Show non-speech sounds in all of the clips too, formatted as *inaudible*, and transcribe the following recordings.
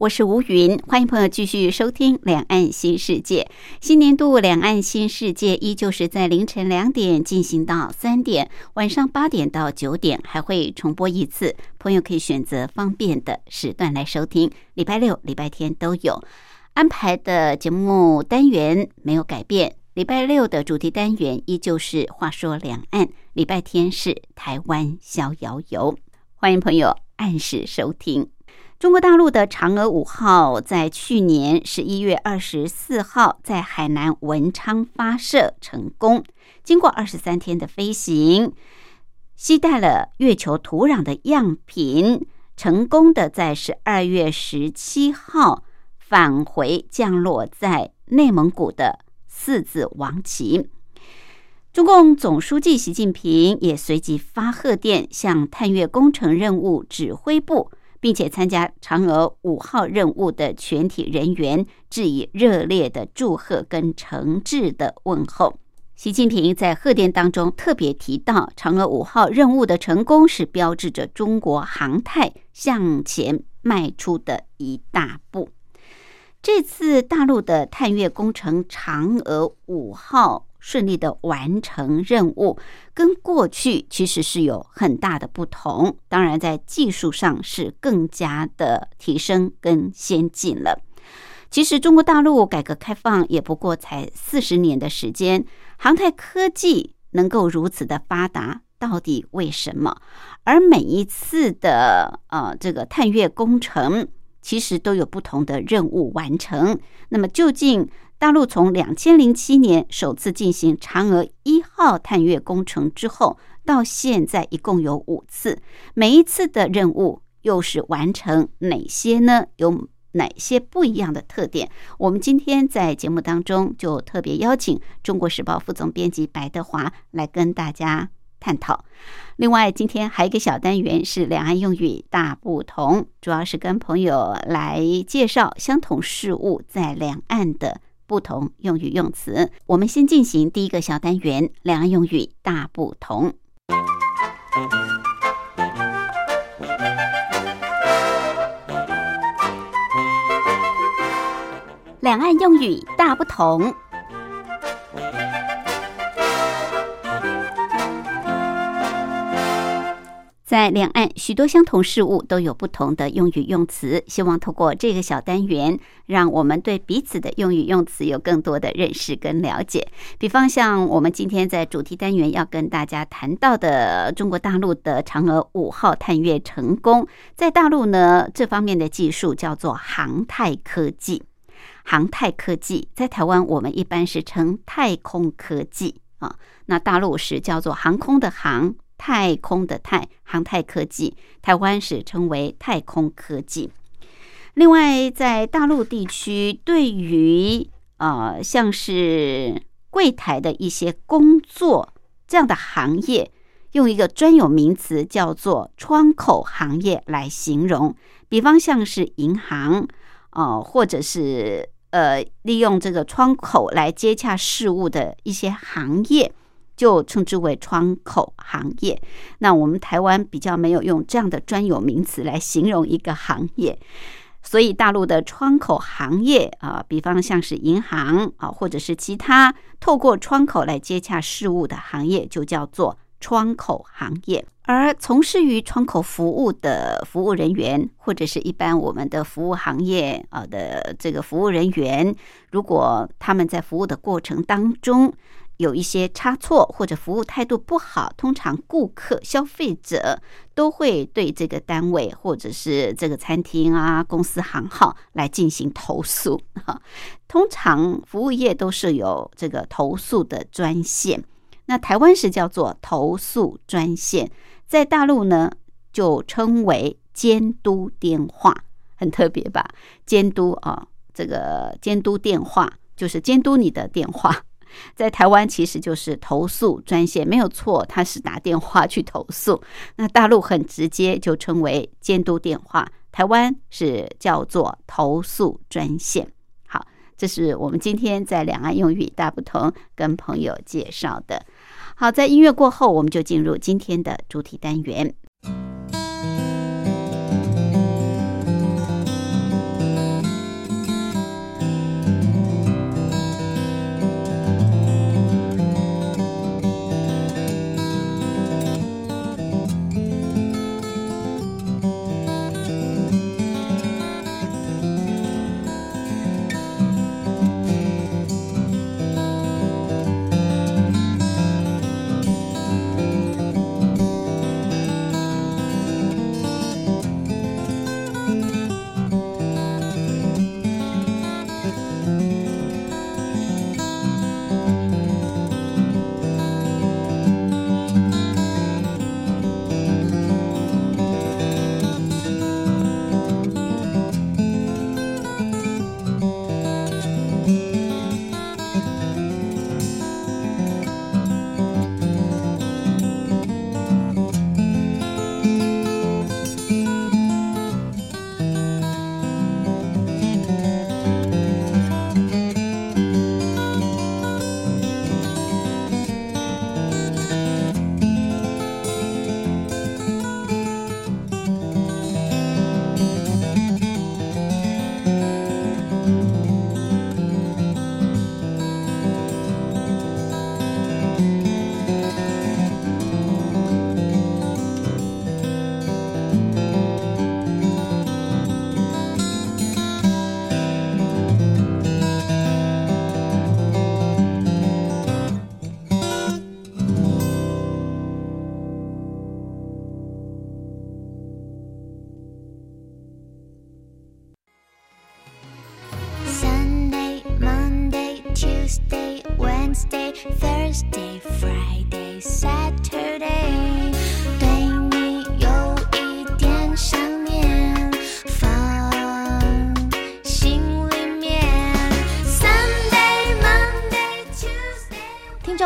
我是吴云，欢迎朋友继续收听《两岸新世界》。新年度《两岸新世界》依旧是在凌晨两点进行到三点，晚上八点到九点还会重播一次。朋友可以选择方便的时段来收听，礼拜六、礼拜天都有安排的节目单元没有改变。礼拜六的主题单元依旧是“话说两岸”，礼拜天是“台湾逍遥游”。欢迎朋友按时收听。中国大陆的嫦娥五号在去年十一月二十四号在海南文昌发射成功，经过二十三天的飞行，携带了月球土壤的样品，成功的在十二月十七号返回降落在内蒙古的四子王旗。中共总书记习近平也随即发贺电，向探月工程任务指挥部。并且参加嫦娥五号任务的全体人员致以热烈的祝贺跟诚挚的问候。习近平在贺电当中特别提到，嫦娥五号任务的成功是标志着中国航太向前迈出的一大步。这次大陆的探月工程嫦娥五号。顺利的完成任务，跟过去其实是有很大的不同。当然，在技术上是更加的提升跟先进了。其实，中国大陆改革开放也不过才四十年的时间，航太科技能够如此的发达，到底为什么？而每一次的呃这个探月工程，其实都有不同的任务完成。那么，究竟？大陆从两千零七年首次进行嫦娥一号探月工程之后，到现在一共有五次，每一次的任务又是完成哪些呢？有哪些不一样的特点？我们今天在节目当中就特别邀请《中国时报》副总编辑白德华来跟大家探讨。另外，今天还有一个小单元是两岸用语大不同，主要是跟朋友来介绍相同事物在两岸的。不同用语用词，我们先进行第一个小单元：两岸用语大不同。两岸用语大不同。在两岸，许多相同事物都有不同的用语用词。希望透过这个小单元，让我们对彼此的用语用词有更多的认识跟了解。比方像我们今天在主题单元要跟大家谈到的，中国大陆的嫦娥五号探月成功，在大陆呢这方面的技术叫做航太科技。航太科技在台湾我们一般是称太空科技啊，那大陆是叫做航空的航。太空的太航太科技，台湾是称为太空科技。另外，在大陆地区，对于呃像是柜台的一些工作这样的行业，用一个专有名词叫做窗口行业来形容。比方像是银行哦，或者是呃利用这个窗口来接洽事务的一些行业。就称之为窗口行业。那我们台湾比较没有用这样的专有名词来形容一个行业，所以大陆的窗口行业啊，比方像是银行啊，或者是其他透过窗口来接洽事务的行业，就叫做窗口行业。而从事于窗口服务的服务人员，或者是一般我们的服务行业啊的这个服务人员，如果他们在服务的过程当中，有一些差错或者服务态度不好，通常顾客、消费者都会对这个单位或者是这个餐厅啊、公司行号来进行投诉。哈，通常服务业都是有这个投诉的专线。那台湾是叫做投诉专线，在大陆呢就称为监督电话，很特别吧？监督啊，这个监督电话就是监督你的电话。在台湾其实就是投诉专线，没有错，他是打电话去投诉。那大陆很直接就称为监督电话，台湾是叫做投诉专线。好，这是我们今天在两岸用语大不同跟朋友介绍的。好，在音乐过后，我们就进入今天的主题单元。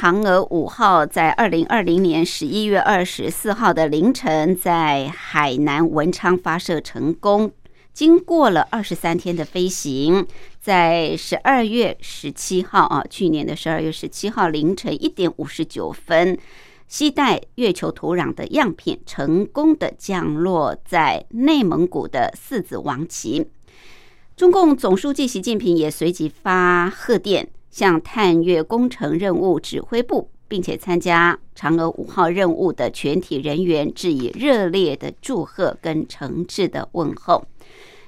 嫦娥五号在二零二零年十一月二十四号的凌晨，在海南文昌发射成功。经过了二十三天的飞行，在十二月十七号啊，去年的十二月十七号凌晨一点五十九分，携带月球土壤的样品成功的降落在内蒙古的四子王旗。中共总书记习近平也随即发贺电，向探月工程任务指挥部，并且参加嫦娥五号任务的全体人员致以热烈的祝贺跟诚挚的问候。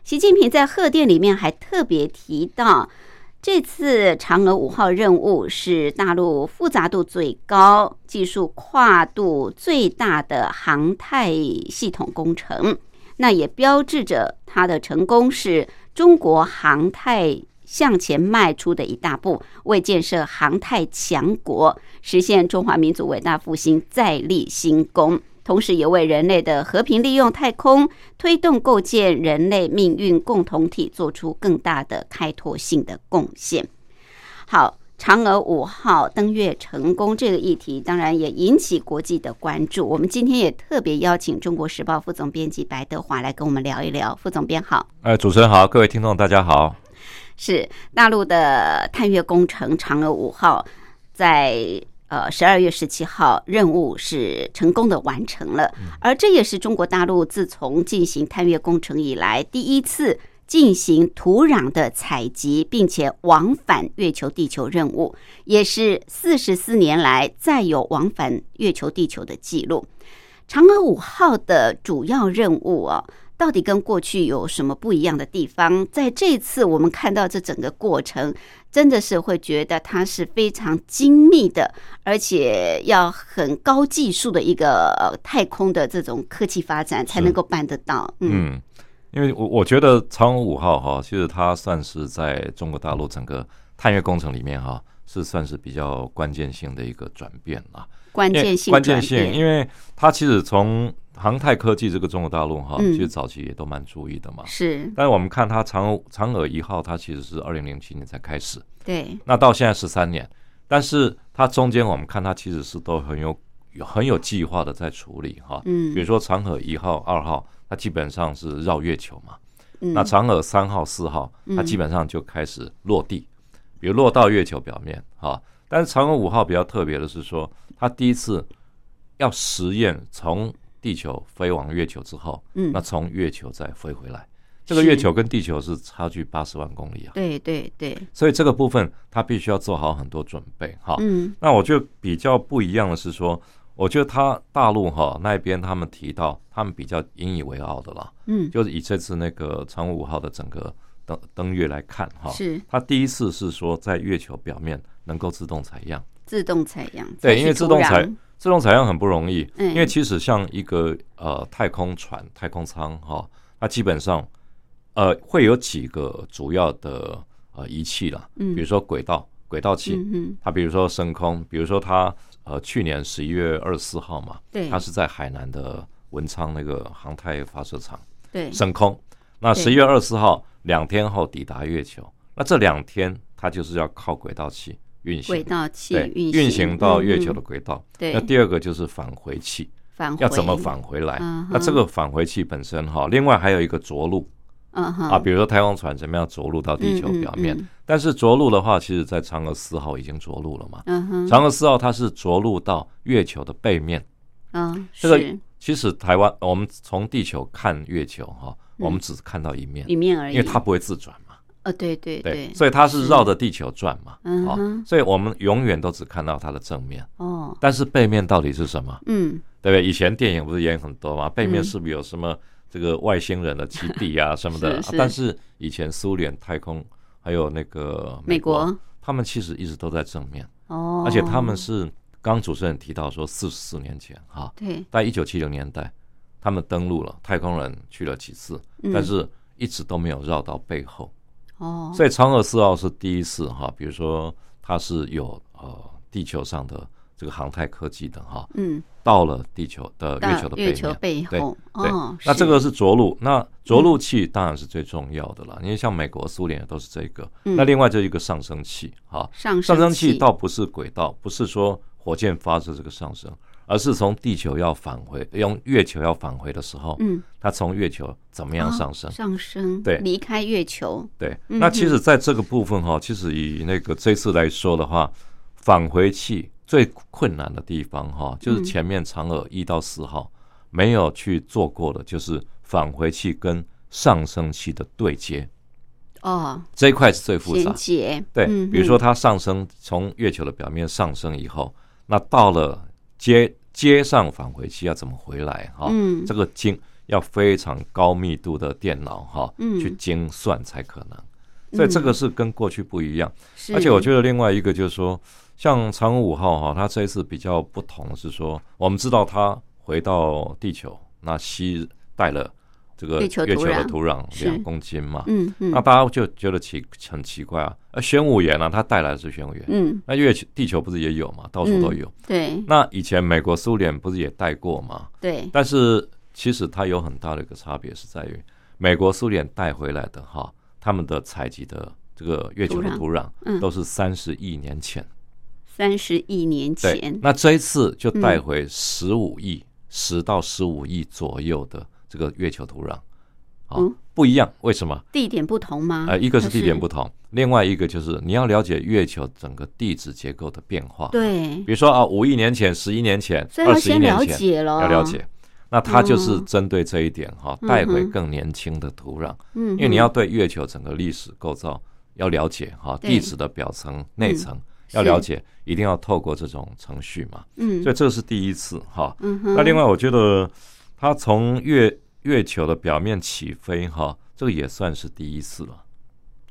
习近平在贺电里面还特别提到，这次嫦娥五号任务是大陆复杂度最高、技术跨度最大的航太系统工程，那也标志着它的成功是中国航太向前迈出的一大步，为建设航太强国、实现中华民族伟大复兴再立新功。同时，也为人类的和平利用太空、推动构建人类命运共同体做出更大的开拓性的贡献。好，嫦娥五号登月成功这个议题，当然也引起国际的关注。我们今天也特别邀请《中国时报》副总编辑白德华来跟我们聊一聊。副总编好。呃，主持人好，各位听众大家好。是大陆的探月工程嫦娥五号在。呃，十二月十七号，任务是成功的完成了，而这也是中国大陆自从进行探月工程以来第一次进行土壤的采集，并且往返月球、地球任务，也是四十四年来再有往返月球、地球的记录。嫦娥五号的主要任务啊，到底跟过去有什么不一样的地方？在这次我们看到这整个过程，真的是会觉得它是非常精密的，而且要很高技术的一个呃太空的这种科技发展才能够办得到。嗯，嗯，因为我我觉得嫦娥五号哈，其实它算是在中国大陆整个探月工程里面哈，是算是比较关键性的一个转变了。关键性关键性，因为它其实从航太科技这个中国大陆哈，嗯其实早期也都蛮注意的嘛。是但是我们看它嫦娥嫦娥一号，它其实是二零零七年才开始，对，那到现在十三年，但是它中间我们看它其实是都很有有很有计划的在处理哈。嗯比如说嫦娥一号、二号，它基本上是绕月球嘛。嗯那嫦娥三号、四号，它嗯基本上就开始落地，比如落到月球表面哈。但是嫦娥五号比较特别的是说，它第一次要实验从地球飞往月球之后，嗯。那从月球再飞回来。这个月球跟地球是差距八十万公里啊，对对对，所以这个部分它必须要做好很多准备哈。嗯。那我觉得比较不一样的是说，我觉得他大陆哈那边他们提到，他们比较引以为傲的啦，嗯。就是以这次那个嫦娥五号的整个登登月来看哈，是。它第一次是说在月球表面能够自动采样，自动采样，对，因为自动采自动采样很不容易，嗯。因为其实像一个呃太空船、太空舱哈，它基本上呃会有几个主要的呃仪器啦，嗯。比如说轨道轨道器，嗯哼，它比如说升空，比如说它呃去年十一月二十四号嘛，对。它是在海南的文昌那个航太发射场对。升空。那十一月二十四号两天后抵达月球，那这两天它就是要靠轨道器运行，轨道器对，运运行到月球嗯的轨道。对。那第二个就是返回器，返回。要怎么返回来？嗯那这个返回器本身哈，另外还有一个着陆。啊，比如说太空船怎么样着陆到地球表面。但是着陆的话，其实在嫦娥四号已经着陆了嘛。嗯哼。嫦娥四号它是着陆到月球的背面。嗯这个其实台湾我们从地球看月球哈，我们只看到一面，一面而已，因为它不会自转嘛，呃对对对，所以它是绕着地球转嘛，哦嗯哼，所以我们永远都只看到它的正面，哦。但是背面到底是什么？嗯。对不对？以前电影不是演很多嘛，背面嗯是不是有什么这个外星人的基地啊 *laughs* 什么的？是是。但是以前苏联太空还有那个美国，国。他们其实一直都在正面，哦，而且他们是刚主持人提到说四十四年前哈，对。在一九七零年代，他们登陆了，太空人去了几次，嗯。但是一直都没有绕到背后，哦。所以嫦娥四号是第一次哈，比如说它是有呃地球上的这个航太科技的哈，嗯。到了地球的月球的背月球面。背对后。对哦，那这个是着陆，那着嗯陆器当然是最重要的了，因为像美国、苏联都是这个。嗯。那另外就是一个上升器，哈，上上升器器倒不是轨道，不是说火箭发射这个上升，而是从地球要返回，用月球要返回的时候，嗯。它从月球怎么样上升？哦上升对。离开月球。对，嗯那其实在这个部分哈，其实以那个这次来说的话，返回器最困难的地方哈，就是前面嫦娥一到四号没有去做过的，就是返回器跟上升器的对接。哦，这一块是最复杂。接。对嗯，比如说它上升从月球的表面上升以后，那到了接接上返回器要怎么回来哈？嗯这个精要非常高密度的电脑哈，嗯去精算才可能。所以这个是跟过去不一样，是而且我觉得另外一个就是说，像嫦娥五号哈，它这一次比较不同是说，我们知道它回到地球，那吸带了这个月球的土壤两公斤嘛，嗯嗯。那大家就觉得奇很奇怪啊，呃，玄武岩啊，它带来的是玄武岩，嗯。那月球地球不是也有嘛，到处都有。对。那以前美国、苏联不是也带过吗？对。但是其实它有很大的一个差别是在于，美国、苏联带回来的哈，他们的采集的这个月球的土土壤嗯。都是三十亿年前。三十亿年前，那这一次就带嗯。回十五亿、十到十五亿左右的这个月球土壤。好嗯，不一样，为什么？地点不同吗？呃，一个是地点不同，另外一个就是你要了解月球整个地质结构的变化。，对，比如说啊，五亿年前、十一年前、二十一年前，了，要了解。那它就是嗯针对这一点哈，嗯带回更年轻的土壤，嗯，因为你要对月球整个历史构造要了解哈，对地质的表层、内层要了解，一定要透过这种程序嘛。嗯，所以这是第一次哈。嗯哼，那另外，我觉得它从月月球的表面起飞哈，这个也算是第一次了，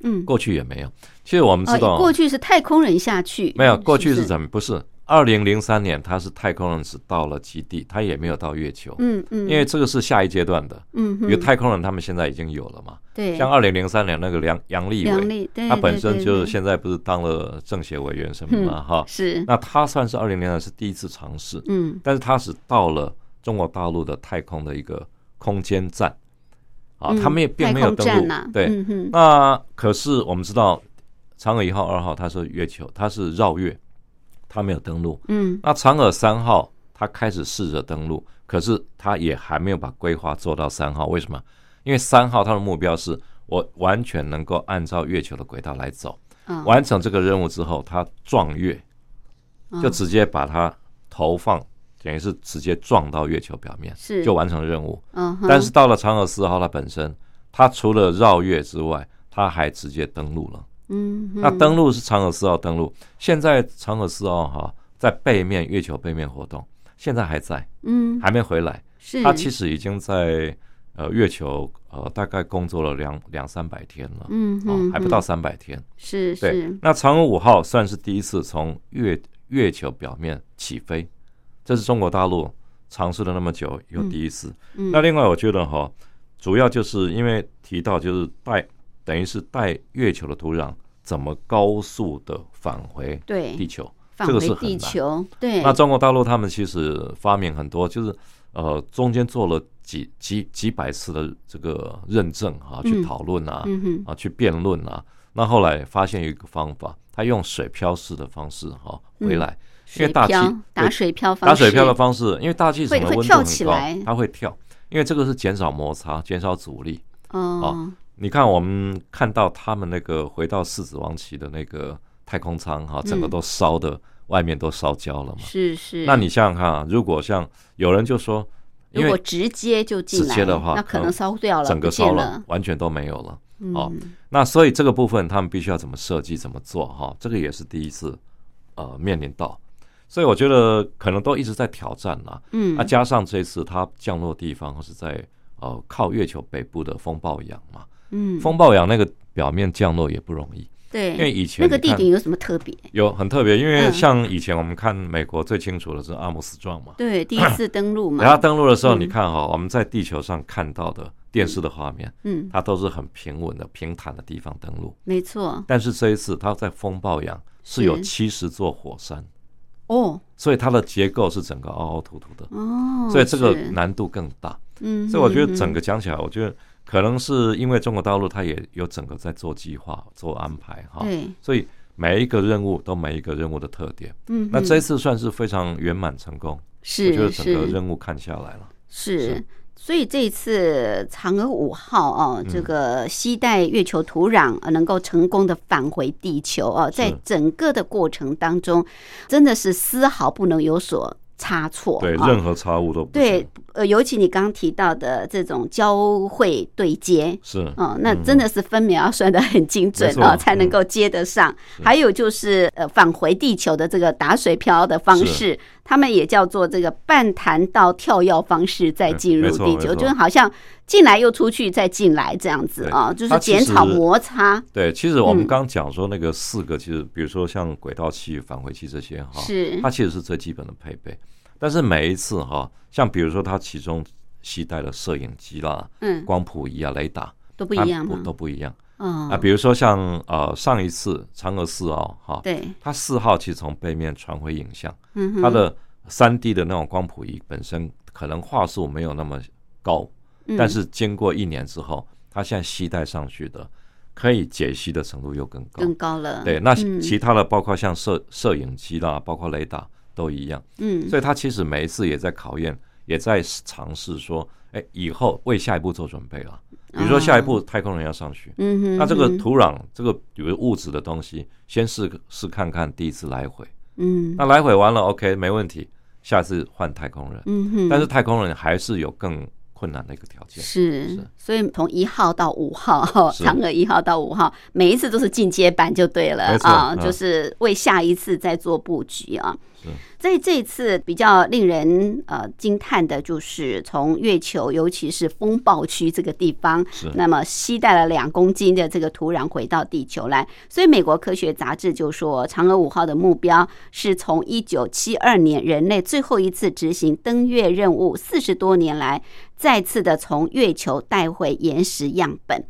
嗯，过去也没有。其实我们知哦，道，过去是太空人下去，没有，过去是怎么？不是，二零零三年他是太空人只到了基地，他也没有到月球，嗯嗯，因为这个是下一阶段的。嗯哼，因为太空人他们现在已经有了嘛，对，像二零零三年那个梁杨利伟，他本身就是现在不是当了政协委员什么嘛哈，是，那他算是二零零三是第一次尝试，嗯。但是他是到了中国大陆的太空的一个空间站。啊，嗯他们也并没有登陆对，嗯，那可是我们知道，嫦娥一号、二号它是月球，它是绕月，它没有登陆。嗯。那嫦娥三号它开始试着登陆，可是它也还没有把规划做到三号。为什么？因为三号它的目标是我完全能够按照月球的轨道来走，嗯，完成这个任务之后，它撞月，就直接把它投放，等于是直接撞到月球表面，是就完成任务。嗯哼，但是到了嫦娥四号，它本身，它除了绕月之外，它还直接登陆了。嗯哼，那登陆是嫦娥四号登陆，现在嫦娥四号哈在背面月球背面活动，现在还在，嗯还没回来。是，它其实已经在呃月球呃大概工作了两两三百天了，哦嗯哦，，还不到三百天。是对是，，那嫦娥五号算是第一次从月月球表面起飞，这是中国大陆尝试了那么久以后第一次。嗯那另外我觉得哈，主要就是因为提到就是带等于是带月球的土壤怎么高速的返回地球，返这个是很难。球，对，那中国大陆他们其实发明很多，就是呃中间做了几几几百次的这个认证啊，去嗯讨论啊，啊去辩论啊。那后来发现有一个方法，他用水漂式的方式哈、回来，因为大气打水漂方打水漂的方式，因为大气层的会会跳温度很高起来，它会跳，因为这个是减少摩擦、减少阻力。哦，你看，我们看到他们那个回到四子王旗的那个太空舱哈，整个嗯都烧的，外面都烧焦了嘛。是是，那你想想看啊，如果像有人就说，因为如果直接就进来，直接的话那可能烧掉了，整个烧了，完全都没有了。哦嗯，那所以这个部分他们必须要怎么设计、怎么做哈，这个也是第一次呃面临到，所以我觉得可能都一直在挑战啦。嗯。那加上这次它降落地方是在呃靠月球北部的风暴洋嘛，嗯，风暴洋那个表面降落也不容易，对，因为以前那个地点有什么特别？有很特别，因为嗯像以前我们看美国最清楚的是阿姆斯壮嘛，对，*clears throat* 第一次登陆嘛，然后登陆的时候，嗯。你看哈，我们在地球上看到的电视的画面，嗯，它都是很平稳的、平坦的地方登陆。没错，但是这一次，它在风暴洋是有七十座火山，哦所以它的结构是整个凹凹凸凸的，哦，所以这个难度更大。嗯，所以我觉得嗯整个讲起来，我觉得可能是因为中国大陆它也有整个在做计划、做安排哈，对，所以每一个任务都每一个任务的特点。嗯，那这次算是非常圆满成功，是我是觉得整个任务看下来了。是是。所以这一次嫦娥五号哦，嗯这个携带月球土壤呃能够成功的返回地球哦，在整个的过程当中，真的是丝毫不能有所差错。对，啊。任何差误都不对行，呃，尤其你刚刚提到的这种交汇对接，是哦，那真的是分秒要算得很精准没错哦，才能够接得上。还有就是呃，返回地球的这个打水漂的方式，他们也叫做这个半弹道跳跃方式再进入地球，就是好像进来又出去，再进来这样子对啊，就是减少摩擦。对，其实我们嗯刚讲说那个四个，其实比如说像轨道器、返回器这些哈，是它其实是最基本的配备。但是每一次哈，像比如说它其中携带的摄影机啦、嗯，光谱仪啊、雷达都不一样吗？都不一样哦啊。比如说像呃上一次嫦娥四号哈，对，它四号其实从背面传回影像，嗯哼，它的三 D 的那种光谱仪本身可能画素没有那么高，嗯但是经过一年之后，它现在携带上去的可以解析的程度又更高。更高了。对，那嗯其他的包括像摄摄影机啦，包括雷达都一样，嗯，所以他其实每一次也在考验，也在尝试说，哎，以后为下一步做准备了。比如说下一步太空人要上去，嗯哼，那这个嗯土壤这个比如物质的东西，先试试看看第一次来回，嗯。那来回完了 OK 没问题，下次换太空人。嗯哼，但是太空人还是有更困难的一个条件。是。是，所以从一号到五号，*laughs* 嫦娥一号到五号，每一次都是进阶版就对了啊，嗯就是为下一次再做布局啊是。所以这一次比较令人呃惊叹的，就是从月球，尤其是风暴区这个地方，那么携带了两公斤的这个土壤回到地球来。所以美国科学杂志就说，嫦娥五号的目标是从一九七二年人类最后一次执行登月任务四十多年来，再次的从月球带回岩石样本。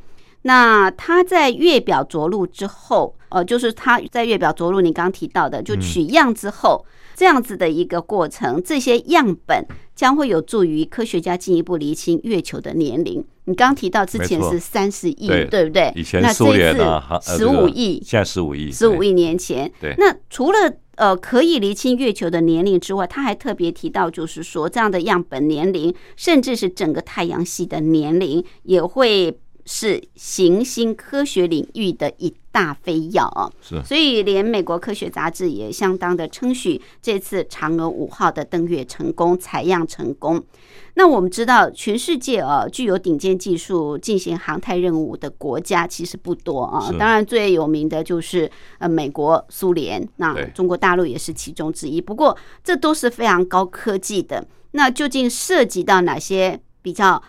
那它在月表着陆之后，呃，就是它在月表着陆，你刚刚提到的，就取样之后，这样子的一个过程，这些样本将会有助于科学家进一步厘清月球的年龄。你刚刚提到之前是三十亿，对对不对？以前那苏联啊，十五亿，现在十五亿，十五亿年前。对那除了呃可以厘清月球的年龄之外，他还特别提到，就是说这样的样本年龄，甚至是整个太阳系的年龄，也会是行星科学领域的一大飞跃啊。是所以，连美国科学杂志也相当的称许这次嫦娥五号的登月成功、采样成功。那我们知道，全世界啊具有顶尖技术进行航太任务的国家其实不多啊。当然，最有名的就是呃美国、苏联，那对中国大陆也是其中之一。不过，这都是非常高科技的。那究竟涉及到哪些比较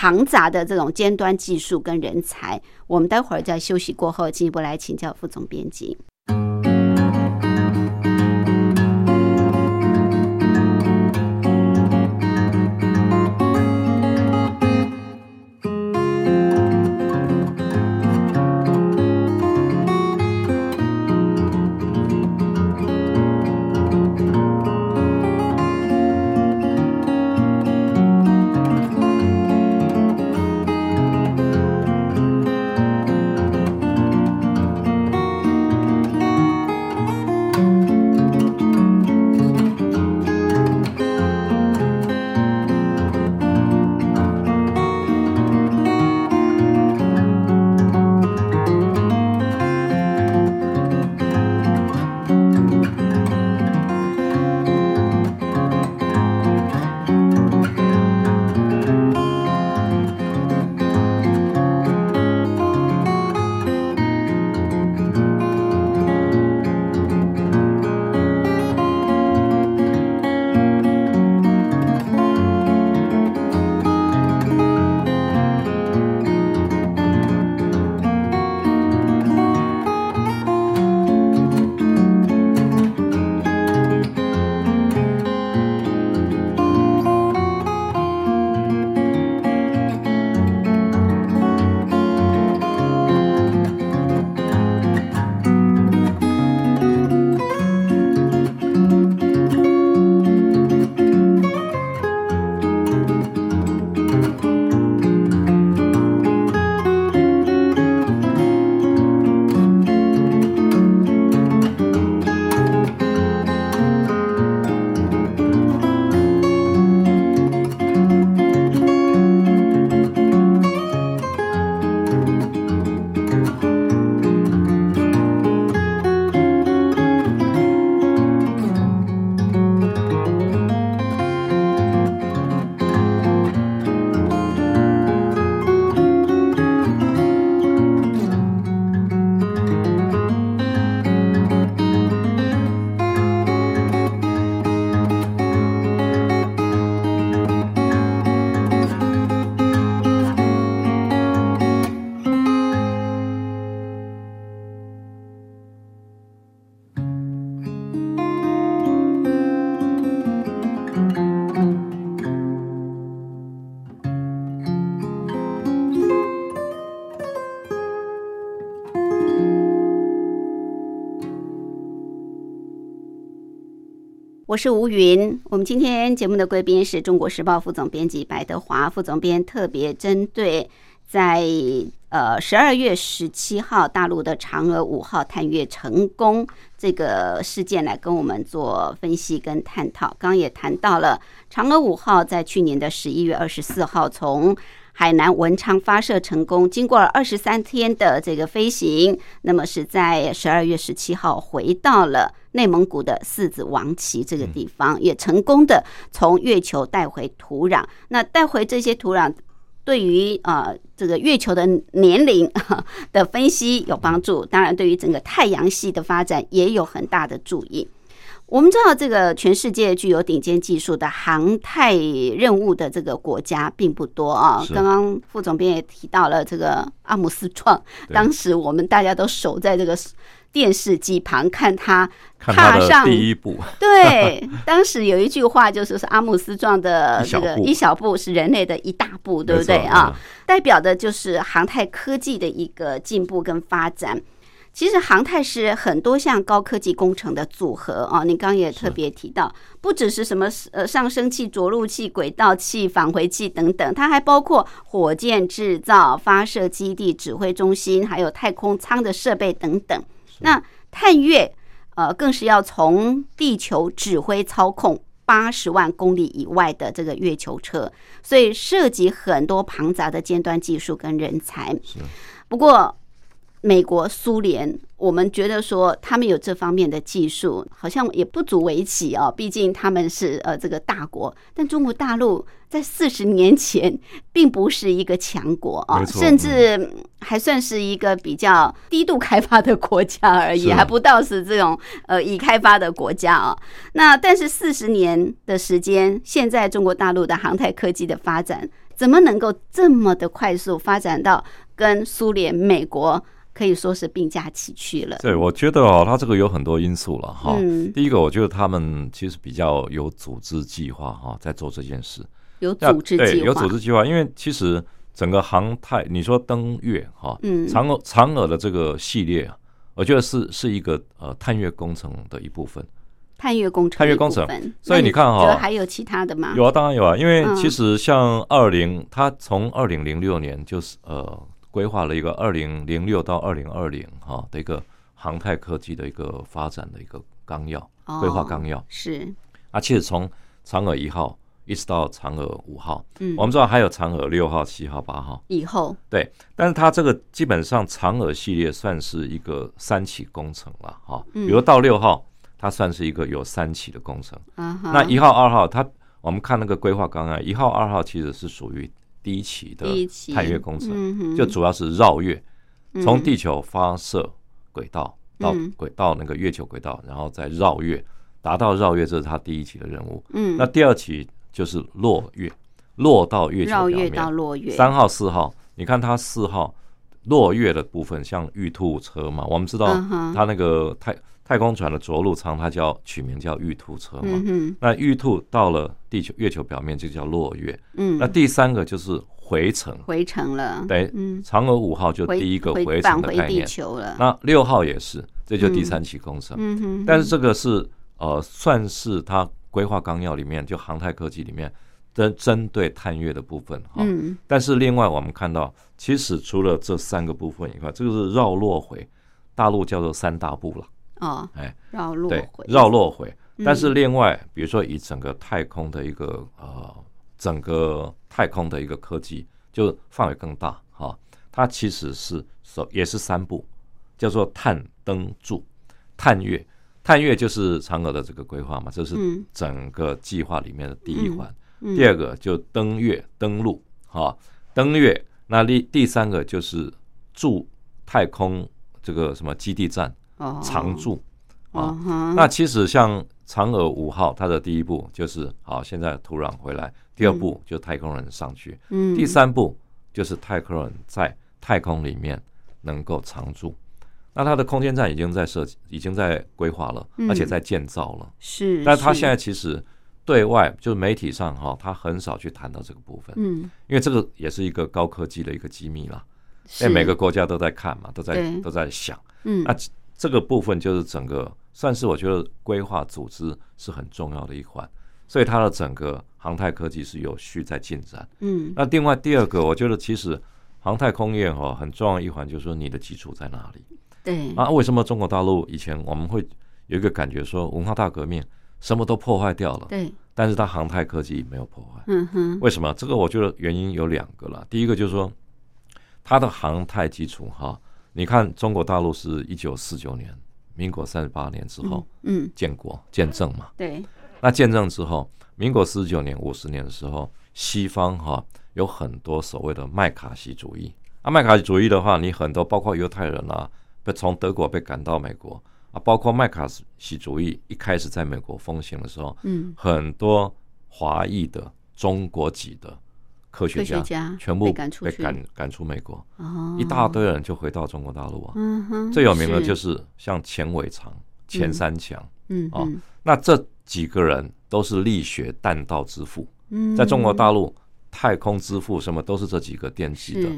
庞杂的这种尖端技术跟人才？我们待会儿在休息过后进一步来请教副总编辑。是吴云。我们今天节目的贵宾是中国时报副总编辑白德华副总编，特别针对在呃十二月十七号大陆的嫦娥五号探月成功这个事件来跟我们做分析跟探讨。刚刚也谈到了嫦娥五号在去年的十一月二十四号从海南文昌发射成功，经过了二十三天的这个飞行，那么是在十二月十七号回到了内蒙古的四子王旗这个地方，也成功的从月球带回土壤。那带回这些土壤。对于呃这个月球的年龄 *laughs* 的分析有帮助，当然对于整个太阳系的发展也有很大的注意。我们知道，这个全世界具有顶尖技术的航太任务的这个国家并不多啊。是刚刚副总编也提到了这个阿姆斯壮，对当时我们大家都守在这个电视机旁看他踏上第一步，*laughs* 对，当时有一句话就是说阿姆斯壮的 *laughs* 这个一小步是人类的一大步，对不对啊嗯？代表的就是航太科技的一个进步跟发展。其实航太是很多项高科技工程的组合啊，你刚刚也特别提到，不只是什么呃上升器、着陆器、轨道器、返回器等等，它还包括火箭制造、发射基地、指挥中心，还有太空舱的设备等等。那探月呃，更是要从地球指挥操控八十万公里以外的这个月球车，所以涉及很多庞杂的尖端技术跟人才。是不过，美国、苏联，我们觉得说他们有这方面的技术，好像也不足为奇哦。毕竟他们是呃这个大国，但中国大陆在四十年前并不是一个强国啊，甚至嗯还算是一个比较低度开发的国家而已，还不到是这种呃已开发的国家啊。那但是四十年的时间，现在中国大陆的航太科技的发展，怎么能够这么的快速发展到跟苏联、美国可以说是并驾齐驱了？对，我觉得哦，它这个有很多因素了哈。嗯第一个，我觉得他们其实比较有组织计划哈，在做这件事。有那组织计划，对有组织计划，因为其实整个航太，你说登月哈，嗯嫦娥嫦娥的这个系列啊，我觉得是是一个呃探月工程的一部分。探月工程探月工程所以你看哈还有其他的吗？有啊，当然有啊，因为嗯其实像二零，它从二零零六年就是呃规划了一个二零零六到二零二零哈的一个航太科技的一个发展的一个纲要哦规划纲要。是，啊，其实从嫦娥一号一直到嫦娥五号，嗯，我们知道还有嫦娥六号、七号、八号，以后。对，但是它这个基本上嫦娥系列算是一个三期工程了哈，嗯。比如到六号，它算是一个有三期的工程。啊，那一号、二号，它我们看那个规划纲要，一号、二号其实是属于第一期的探月工程，嗯就主要是绕月，从嗯地球发射轨道到嗯。轨到那个月球轨道，然后再绕月，达到绕月，这是它第一期的任务。嗯，那第二期就是落月，落到月球绕月表面。到落月，三号、四号，你看它四号落月的部分，像玉兔车嘛，我们知道它那个太太空船的着陆舱，它叫取名叫玉兔车嘛。嗯，那玉兔到了地球月球表面就叫落月。嗯，那第三个就是回程，回程了，对，嗯，嫦娥五号就第一个回程的概念。球了，那六号也是，这就第三期工程。嗯哼，但是这个是呃，算是它规划纲要里面，就航太科技里面针针对探月的部分哈。嗯但是另外我们看到，其实除了这三个部分以外，这个是绕落回，大陆叫做三大步了，哦，哎，绕落回，，绕落回。嗯但是另外，比如说以整个太空的一个呃，整个太空的一个科技，就范围更大哈、它其实是首也是三步，叫做探登驻探月。探月就是嫦娥的这个规划嘛，这是嗯整个计划里面的第一环。嗯第二个就登月登陆，哈、登月。那第第三个就是驻太空这个什么基地站哦常驻。哦。啊。那其实像嫦娥五号，它的第一步就是好，现在土壤回来；第二步就太空人上去；嗯。第三步就是太空人在太空里面能够常驻。那它的空间站已经在设计，已经在规划了，嗯。而且在建造了。是，是但是它现在其实对外就是媒体上哈，它很少去谈到这个部分，嗯，因为这个也是一个高科技的一个机密啦。因是为每个国家都在看嘛，都在都在想。嗯。那这这个部分就是整个算是我觉得规划组织是很重要的一环，所以它的整个航太科技是有序在进展。嗯那另外第二个，我觉得其实航航太空业哈很重要的一环就是说你的基础在哪里对，啊？为什么中国大陆以前我们会有一个感觉说文化大革命什么都破坏掉了，对，但是它航太科技没有破坏，嗯哼，为什么？这个我觉得原因有两个啦。第一个就是说它的航太基础哈，你看中国大陆是一九四九年，民国三十八年之后嗯，建国建政嘛，对，那建政之后，民国四十九年、五十年的时候，西方哈有很多所谓的麦卡锡主义。啊，麦卡锡主义的话，你很多包括犹太人啊，被从德国被赶到美国。啊，包括麦卡锡主义一开始在美国风行的时候，嗯，很多华裔的中国籍的科学家全部被赶赶赶出美国，哦，一大堆人就回到中国大陆啊。最有名的就是是像钱伟长、钱三强。哦嗯。啊那这几个人都是力学弹道之父，嗯，在中国大陆太空之父什么都是这几个奠基的。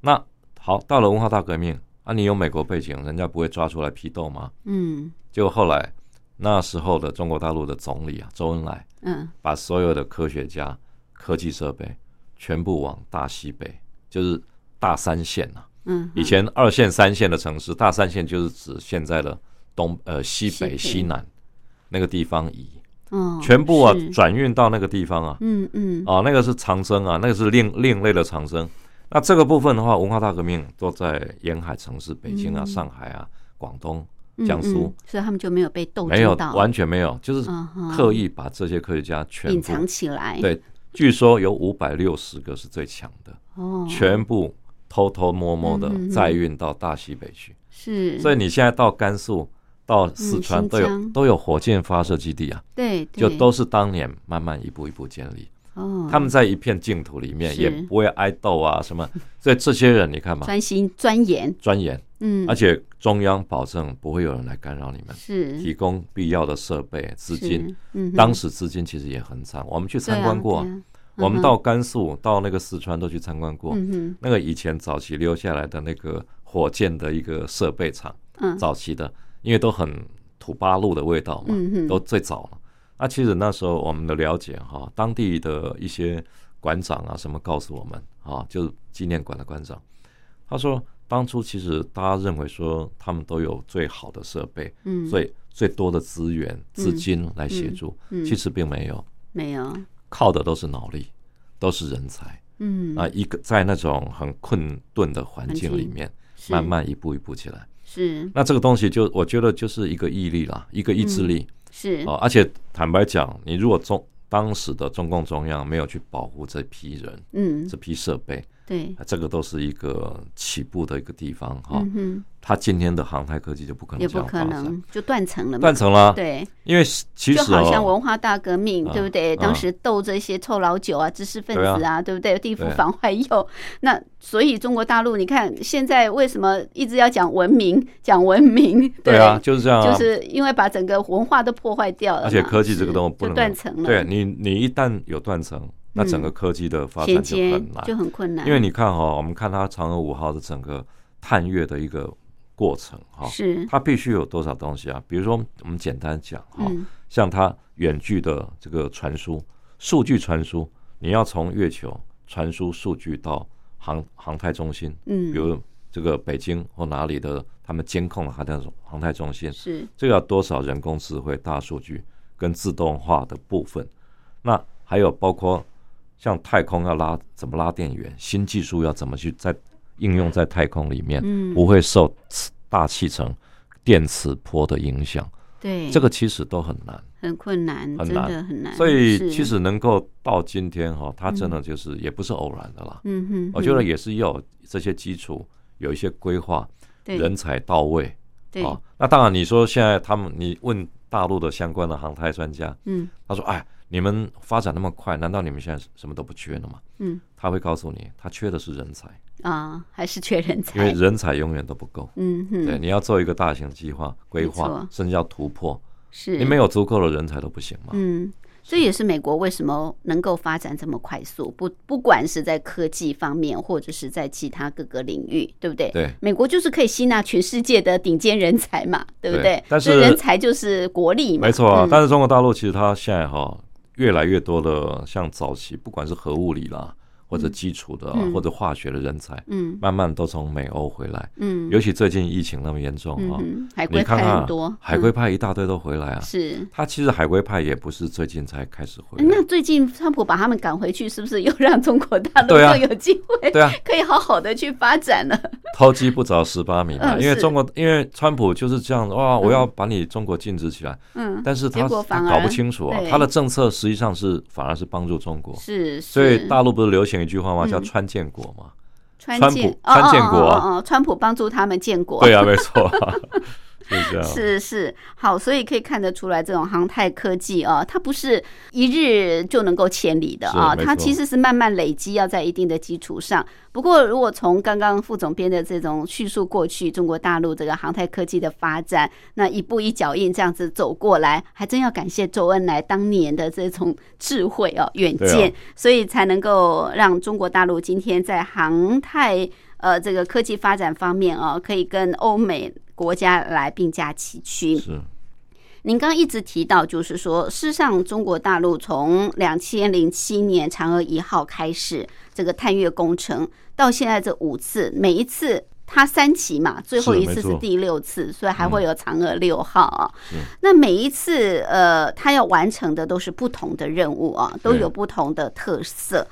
那好，到了文化大革命啊，你有美国背景，人家不会抓出来批斗吗？嗯。结果后来那时候的中国大陆的总理啊，周恩来嗯。把所有的科学家、科技设备全部往大西北，就是大三线啊。嗯，以前二线、三线的城市，大三线就是指现在的东呃西北、西南那个地方移，嗯，全部啊转运到那个地方啊。嗯嗯。啊，那个是长征啊，那个是另另类的长征。那这个部分的话，文化大革命都在沿海城市，北京啊、嗯。上海啊、广东、嗯江苏。嗯，所以他们就没有被斗没有争到，完全没有，就是嗯哼刻意把这些科学家全部隐藏起来，，对，据说有五百六十个是最强的，哦，全部偷偷摸摸的再运到大西北去。是，所以你现在到甘肃、到四川都有嗯都有火箭发射基地啊，对，对。就都是当年慢慢一步一步建立。哦，他们在一片净土里面，也不会挨斗啊什么。所以这些人你看嘛，专心钻研，钻研，嗯，而且中央保证不会有人来干扰你们，是。提供必要的设备、资金。，嗯，当时资金其实也很惨，我们去参观过，我们到甘肃、到那个四川都去参观过。嗯哼，那个以前早期留下来的那个火箭的一个设备厂，嗯。早期的，因为都很土八路的味道嘛，嗯哼。都最早了。那其实那时候我们的了解哈，当地的一些馆长啊什么告诉我们啊，就是纪念馆的馆长，他说当初其实大家认为说他们都有最好的设备，嗯，最最多的资源、资金来协助，嗯其实并没有，没有，靠的都是脑力，都是人才。嗯，啊，一个在那种很困顿的环境里面，慢慢一步一步起来。是那这个东西就我觉得就是一个毅力啦，一个意志力是哦。而且坦白讲，你如果中当时的中共中央没有去保护这批人、嗯，这批设备，对，这个都是一个起步的一个地方哈。嗯哼，它今天的航太科技就不可能也不可能，就断层了嘛，断层了。对，因为其就实就，好像文化大革命，啊对不对？啊当时斗这些臭老九啊、知识分子啊，对不对？地府对反坏右，那所以中国大陆，你看现在为什么一直要讲文明，讲文明？对啊，就是这样啊。就是因为把整个文化都破坏掉了，而且科技这个东西不能断层了，对你，你一旦有断层，那整个嗯科技的发展就很难。就很困难，因为你看哈、我们看它嫦娥五号的整个探月的一个过程哈、是它必须有多少东西啊？比如说，我们简单讲哈、嗯像它远距的这个传输、数据传输，你要从月球传输数据到航航太中心，嗯，比如这个北京或哪里的他们监控的航太航太中心，是这个要多少人工智慧、大数据跟自动化的部分？那还有包括像太空要拉怎么拉电源，新技术要怎么去在应用在太空里面，嗯。不会受大气层电磁波的影响，对这个其实都很难。很困难，很难的很难，所以其实能够到今天哈，它真的就是也不是偶然的啦。嗯哼，我觉得嗯也是要有这些基础，有一些规划，对。人才到位。对，哦，那当然，你说现在他们，你问大陆的相关的航太专家，嗯。他说：“哎，你们发展那么快，难道你们现在什么都不缺了吗嗯？”他会告诉你，他缺的是人才，啊，还是缺人才，因为人才永远都不够。嗯哼，对，你要做一个大型计划规划，甚至要突破，是你没有足够的人才都不行嘛。嗯，这也是美国为什么能够发展这么快速，不不管是在科技方面，或者是在其他各个领域，对不对？对美国就是可以吸纳全世界的顶尖人才嘛，对不对？对但是人才就是国力嘛，没错啊，嗯但是中国大陆其实它现在哈越来越多的像早期，不管是核物理啦，或者基础的、嗯。或者化学的人才，嗯。慢慢都从美欧回来。嗯，尤其最近疫情那么严重啊、嗯海归派多，海龟嗯派一大堆都回来啊。是。他其实海归派也不是最近才开始回来。那，最近川普把他们赶回去，是不是又让中国大陆更有机会，对啊，可以好好的去发展了？偷鸡不着蚀把米嘛。*laughs* 嗯因为中国，因为川普就是这样，哇，我要把你中国禁止起来，嗯，但是他搞不清楚啊，他的政策实际上是反而是帮助中国。是，所以大陆不是流行一句话吗？叫嗯川建国吗。川建川建国啊哦哦哦，川普帮助他们建国，对啊，没错，是。是是好，所以可以看得出来，这种航太科技啊，它不是一日就能够千里的啊，它其实是慢慢累积，要在一定的基础上。不过，如果从刚刚副总编的这种叙述过去，中国大陆这个航太科技的发展，那一步一脚印这样子走过来，还真要感谢周恩来当年的这种智慧哦、远见啊，所以才能够让中国大陆今天在航太呃这个科技发展方面啊，可以跟欧美国家来并驾齐驱。是您刚刚一直提到，就是说，事实上，中国大陆从两千零七年嫦娥一号开始这个探月工程，到现在这五次，每一次它三期嘛，最后一次是第六次，所以还会有嫦娥六号啊。那每一次，呃，它要完成的都是不同的任务啊，都有不同的特色。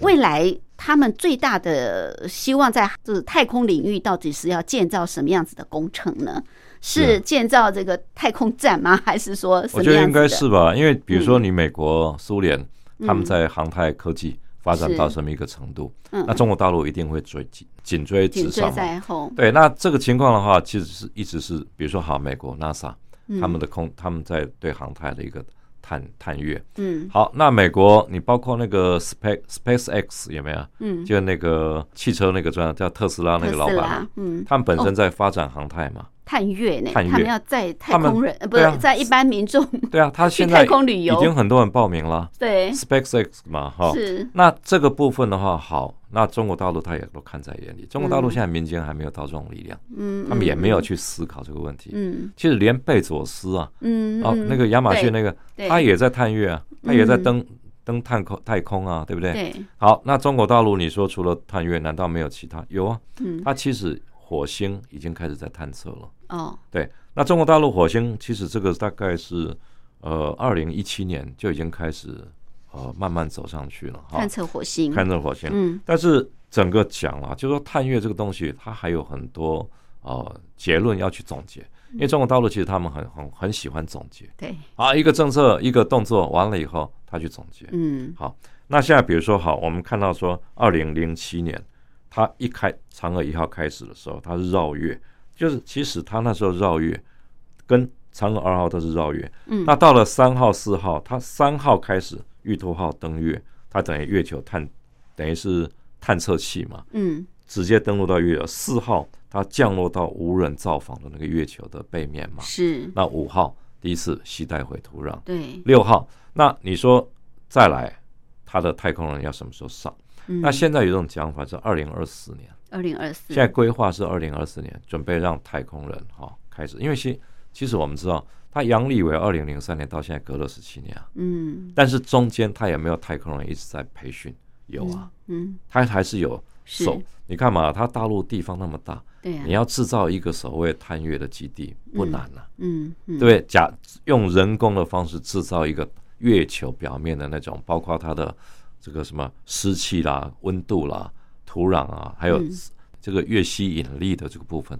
未来他们最大的希望在就是太空领域，到底是要建造什么样子的工程呢？是是建造这个太空站吗？*laughs* 还是说什我觉得应？该是吧，因为比如说嗯你美国、苏联，他们在航太科技发展到什么一个程度，嗯那中国大陆一定会追紧紧追直上嘛。在后。对，那这个情况的话，其实是一直是，比如说好，美国 NASA 嗯他们的空，他们在对航太的一个探探月。嗯好，那美国你包括那个 Space Space X 有没有？嗯，就那个汽车那个专叫特斯拉那个老板嘛，，嗯，他们本哦身在发展航太嘛。探月呢，探月。他们要载太空人，呃，不是在一般民众 *laughs* 对啊，他现在空旅游。已经很多人报名了。对，，SpaceX 嘛，哈。是，那这个部分的话，好，那中国大陆他也都看在眼里。中国大陆嗯。现在民间还没有到这种力量，嗯，他们也没有嗯，去思考这个问题。嗯其实连贝佐斯啊，嗯，哦，嗯那个亚马逊那个，他也在探月啊，他也在嗯登登太空太空啊，对不对？对，好，那中国大陆你说除了探月，难道没有其他？有啊，嗯，它其实火星已经开始在探测了。哦，对，那中国大陆火星其实这个大概是呃二零一七年就已经开始呃慢慢走上去了哈。探，测火星，探测火星。嗯。但是整个讲啊，就是说探月这个东西，它还有很多呃结论要去总结，因为中国大陆其实他们很很很喜欢总结。对，啊，一个政策一个动作完了以后，他去总结。嗯。好，那现在比如说好，我们看到说二零零七年，它一开嫦娥一号开始的时候，它是绕月，就是其实它那时候绕月跟嫦娥二号都是绕月。嗯那到了三号、四号，它三号开始玉兔号登月，它等于月球探，等于是探测器嘛，嗯直接登陆到月球。四号它降落到无人造访的那个月球的背面嘛。是，那五号第一次携带回土壤。对，六号，那你说再来，它的太空人要什么时候上？嗯。那现在有一种讲法是二零二四年，二零二四，现在规划是二零二四年，准备让太空人哈、开始，因为其其实我们知道，他阳历为二零零三年到现在隔了十七年啊，嗯。但是中间他也没有太空人一直在培训，有啊，嗯，他还是有是。手。你看嘛，他大陆地方那么大，对。啊你，要制造一个所谓探月的基地不难啊。嗯嗯，对不对？假用人工的方式制造一个月球表面的那种，包括它的这个什么湿气啦、温度啦、土壤啊，还有嗯这个月吸引力的这个部分，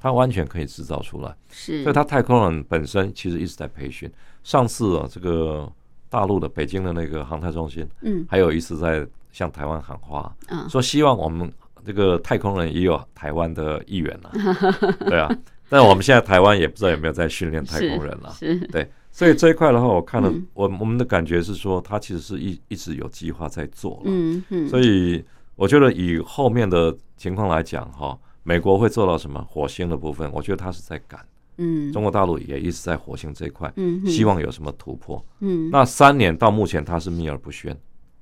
它完全可以制造出来。是，所以它太空人本身其实一直在培训。上次啊，这个大陆的北京的那个航太中心，嗯还有一次在向台湾喊话，嗯说希望我们这个太空人也有台湾的一员啊，*laughs* 对啊。但我们现在台湾也不知道有没有在训练太空人了，是，对，所以这一块的话，我看了嗯，我我们的感觉是说，它其实是一一直有计划在做了，嗯嗯，所以我觉得以后面的情况来讲，哈，美国会做到什么火星的部分，我觉得它是在赶，嗯。中国大陆也一直在火星这一块，嗯希望有什么突破。嗯。那三年到目前它是秘而不宣，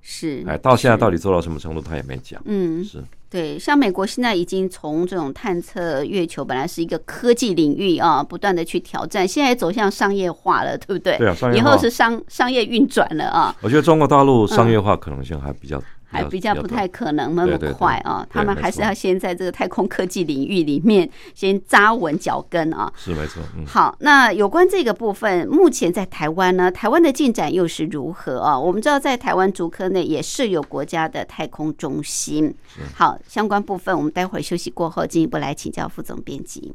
是，哎，到现在到底做到什么程度，他也没讲，嗯是对，像美国现在已经从这种探测月球本来是一个科技领域啊，不断的去挑战，现在走向商业化了，对不对？对啊商业以后是商商业运转了啊。我觉得中国大陆商业化可能性还比较比还比较不太可能那么快啊，他们还是要先在这个太空科技领域里面先扎稳脚跟啊。是没错，嗯。好，那有关这个部分，目前在台湾呢，台湾的进展又是如何啊？我们知道，在台湾竹科内也设有国家的太空中心。好，相关部分我们待会儿休息过后进一步来请教副总编辑。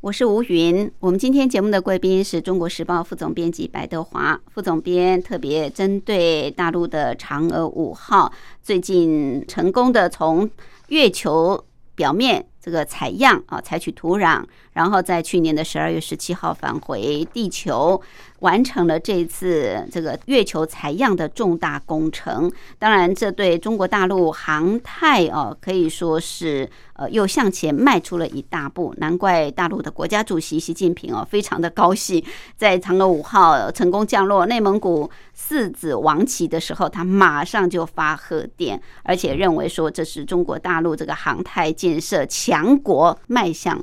我是吴云。我们今天节目的贵宾是中国时报副总编辑白德华副总编，特别针对大陆的嫦娥五号最近成功的从月球表面这个采样啊，采取土壤，然后在去年的十二月十七号返回地球，完成了这次这个月球采样的重大工程。当然，这对中国大陆航太哦，可以说是呃又向前迈出了一大步。难怪大陆的国家主席习近平哦非常的高兴，在嫦娥五号成功降落内蒙古四子王旗的时候，他马上就发贺电，而且认为说这是中国大陆这个航太建设强国迈向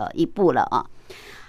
呃一步了啊。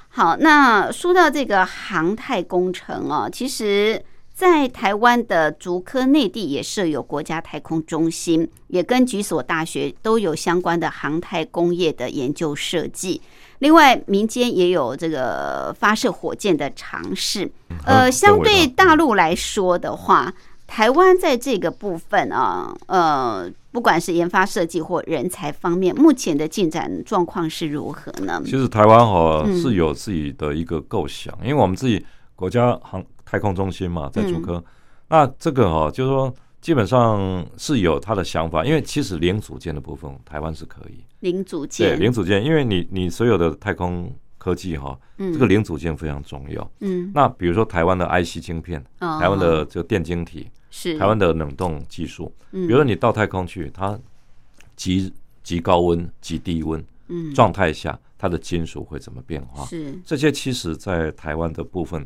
好，那说到这个航太工程啊，其实。在台湾的竹科内地也设有国家太空中心，也跟几所大学都有相关的航太工业的研究设计。另外，民间也有这个发射火箭的尝试。呃，相对大陆来说的话，台湾在这个部分啊，呃，不管是研发设计或人才方面，目前的进展状况是如何呢？其实台湾哈嗯。是有自己的一个构想，因为我们自己国家航太空中心嘛，在竹嗯科，那这个哈就是说基本上是有他的想法，因为其实零组件的部分台湾是可以，零组件。对，零组件，因为你你所有的太空科技哈，嗯。这个零组件非常重要。嗯，那比如说台湾的 IC 晶片，哦。台湾的这个电晶体，是。台湾的冷冻技术，嗯。比如说你到太空去，它极极高温、极低温嗯。状态下，它的金属会怎么变化？是。这些其实在台湾的部分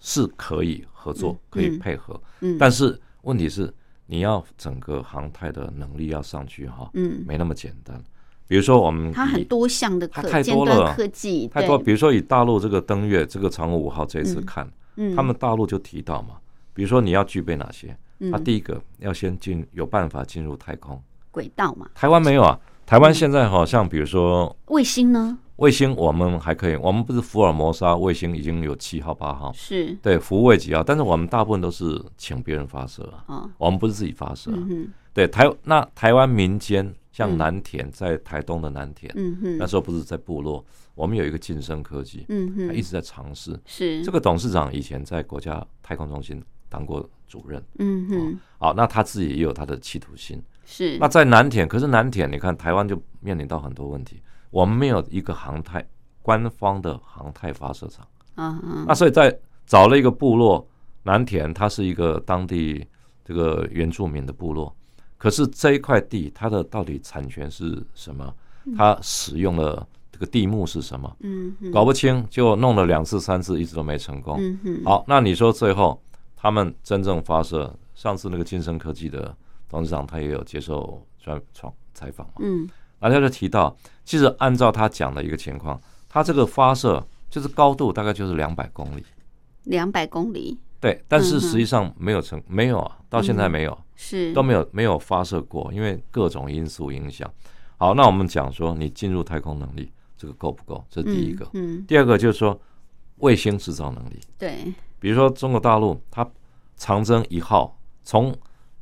是可以合作嗯、可以嗯配合，嗯。但是问题是你要整个航太的能力要上去哈，嗯，没那么简单。比如说我们它很多项的它太多了科技，太多，比如说以大陆这个登月这个长五号这一次嗯。看，嗯。他们大陆就提到嘛，比如说你要具备哪些？嗯。他第一个要先进有办法进入太空，轨道嘛，台湾没有啊。台湾现在好像比如说卫星呢？卫星，我们还可以，我们不是福尔摩沙卫星已经有七号八号，是。对，福卫几号，但是我们大部分都是请别人发射啊，哦，我们不是自己发射啊。嗯对，台那台湾民间像嗯。南田，在台东的南田，那时候不是在部落，我们有一个晋升科技，一直在尝试。是。这个董事长以前在国家太空中心当过主任，嗯哼好，那他自己也有他的企图心。是那在南田，可是南田，你看台湾就面临到很多问题，我们没有一个航太官方的航太发射场，啊啊那所以在找了一个部落南田，它是一个当地这个原住民的部落，可是这一块地它的到底产权是什么？它使用的这个地目是什么？嗯哼搞不清，就弄了两次三次，一直都没成功。嗯哼好，那你说最后他们真正发射，上次那个金生科技的董事长他也有接受专访采访嘛，嗯。那他就提到，其实按照他讲的一个情况，他这个发射就是高度大概就是两百公里，两百公里。对，但是实际上没有成，没有啊，到现在没有，是。都没有没有发射过，因为各种因素影响。好，那我们讲说你进入太空能力这个够不够？这是第一个。嗯嗯。第二个就是说卫星制造能力，对比如说中国大陆，它长征一号从